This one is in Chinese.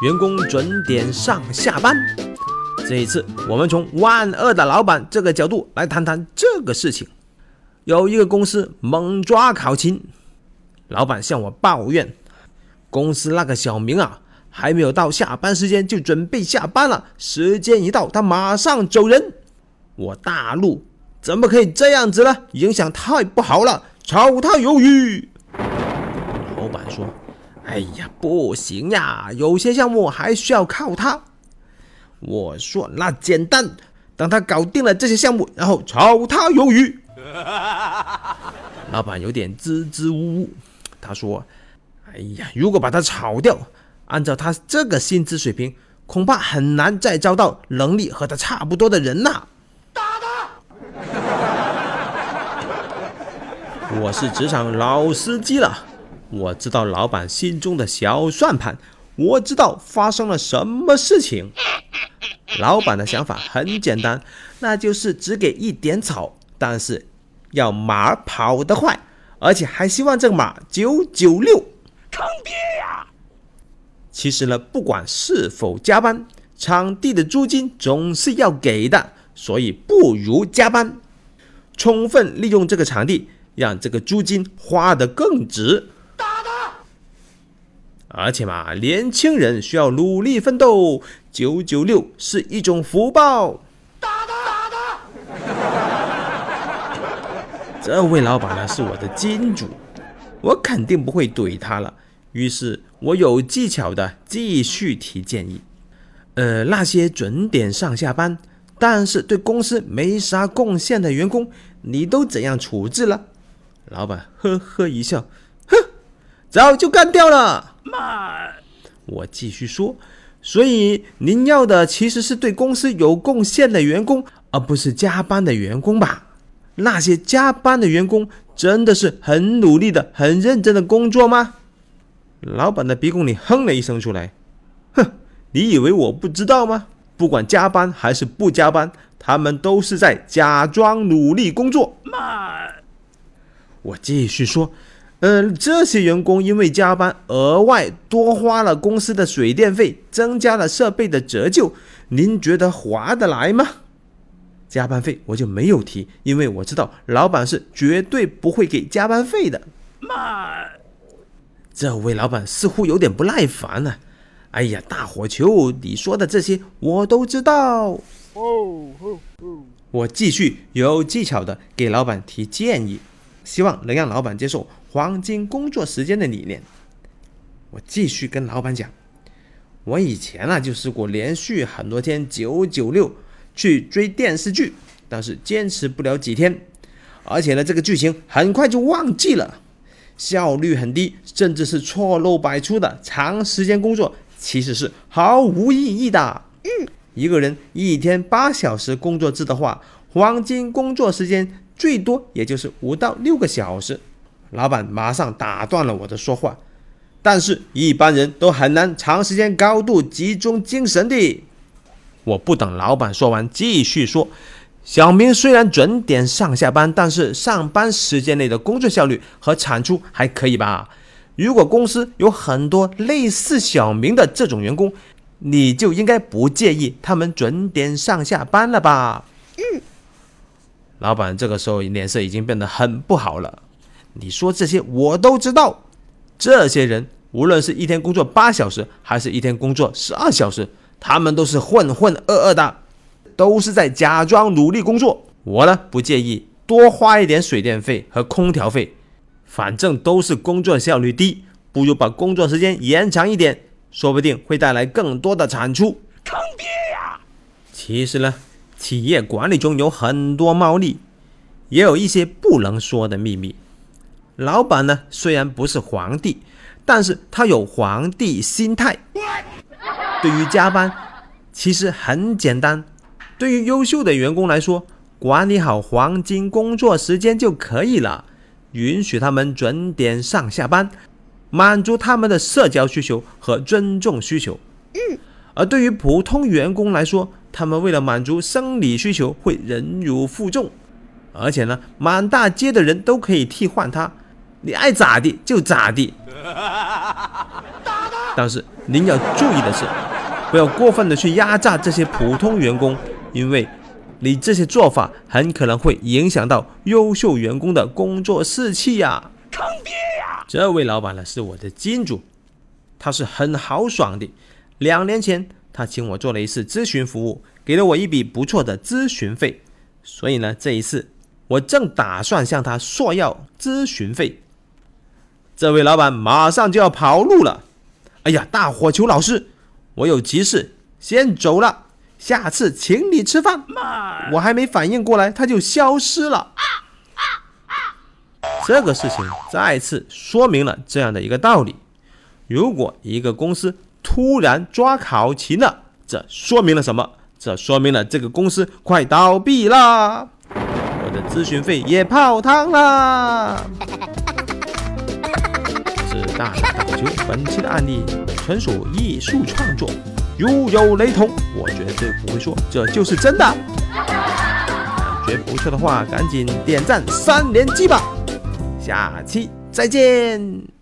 员工准点上下班。这一次，我们从万恶的老板这个角度来谈谈这个事情。有一个公司猛抓考勤，老板向我抱怨，公司那个小明啊，还没有到下班时间就准备下班了，时间一到他马上走人。我大怒，怎么可以这样子呢？影响太不好了，炒他鱿鱼。老板说：“哎呀，不行呀，有些项目还需要靠他。”我说：“那简单，等他搞定了这些项目，然后炒他鱿鱼。”老板有点支支吾吾，他说：“哎呀，如果把他炒掉，按照他这个薪资水平，恐怕很难再招到能力和他差不多的人呐。”打他！我是职场老司机了，我知道老板心中的小算盘，我知道发生了什么事情。老板的想法很简单，那就是只给一点草，但是要马跑得快，而且还希望这个马九九六。坑爹呀！其实呢，不管是否加班，场地的租金总是要给的，所以不如加班，充分利用这个场地，让这个租金花得更值。而且嘛，年轻人需要努力奋斗，九九六是一种福报。打他！打他！这位老板呢是我的金主，我肯定不会怼他了。于是，我有技巧的继续提建议。呃，那些准点上下班，但是对公司没啥贡献的员工，你都怎样处置了？老板呵呵一笑，哼，早就干掉了。慢，我继续说，所以您要的其实是对公司有贡献的员工，而不是加班的员工吧？那些加班的员工真的是很努力的、很认真的工作吗？老板的鼻孔里哼了一声出来，哼，你以为我不知道吗？不管加班还是不加班，他们都是在假装努力工作。慢，我继续说。嗯，这些员工因为加班，额外多花了公司的水电费，增加了设备的折旧，您觉得划得来吗？加班费我就没有提，因为我知道老板是绝对不会给加班费的。慢，这位老板似乎有点不耐烦了。哎呀，大火球，你说的这些我都知道。哦哦哦！我继续有技巧的给老板提建议，希望能让老板接受。黄金工作时间的理念，我继续跟老板讲，我以前啊就试过连续很多天九九六去追电视剧，但是坚持不了几天，而且呢这个剧情很快就忘记了，效率很低，甚至是错漏百出的长时间工作其实是毫无意义的。嗯，一个人一天八小时工作制的话，黄金工作时间最多也就是五到六个小时。老板马上打断了我的说话，但是一般人都很难长时间高度集中精神的。我不等老板说完，继续说：小明虽然准点上下班，但是上班时间内的工作效率和产出还可以吧？如果公司有很多类似小明的这种员工，你就应该不介意他们准点上下班了吧？嗯。老板这个时候脸色已经变得很不好了。你说这些我都知道，这些人无论是一天工作八小时，还是一天工作十二小时，他们都是混混噩噩的，都是在假装努力工作。我呢不介意多花一点水电费和空调费，反正都是工作效率低，不如把工作时间延长一点，说不定会带来更多的产出。坑爹呀！其实呢，企业管理中有很多猫腻，也有一些不能说的秘密。老板呢，虽然不是皇帝，但是他有皇帝心态。对于加班，其实很简单。对于优秀的员工来说，管理好黄金工作时间就可以了，允许他们准点上下班，满足他们的社交需求和尊重需求。嗯。而对于普通员工来说，他们为了满足生理需求，会忍辱负重，而且呢，满大街的人都可以替换他。你爱咋地就咋地。但是您要注意的是，不要过分的去压榨这些普通员工，因为你这些做法很可能会影响到优秀员工的工作士气呀。坑爹呀！这位老板呢是我的金主，他是很豪爽的。两年前，他请我做了一次咨询服务，给了我一笔不错的咨询费。所以呢，这一次我正打算向他索要咨询费。这位老板马上就要跑路了。哎呀，大火球老师，我有急事，先走了。下次请你吃饭。我还没反应过来，他就消失了。这个事情再次说明了这样的一个道理：如果一个公司突然抓考勤了，这说明了什么？这说明了这个公司快倒闭啦，我的咨询费也泡汤啦。是大大大球，本期的案例纯属艺术创作，如有雷同，我绝对不会说这就是真的。感觉不错的话，赶紧点赞三连击吧。下期再见。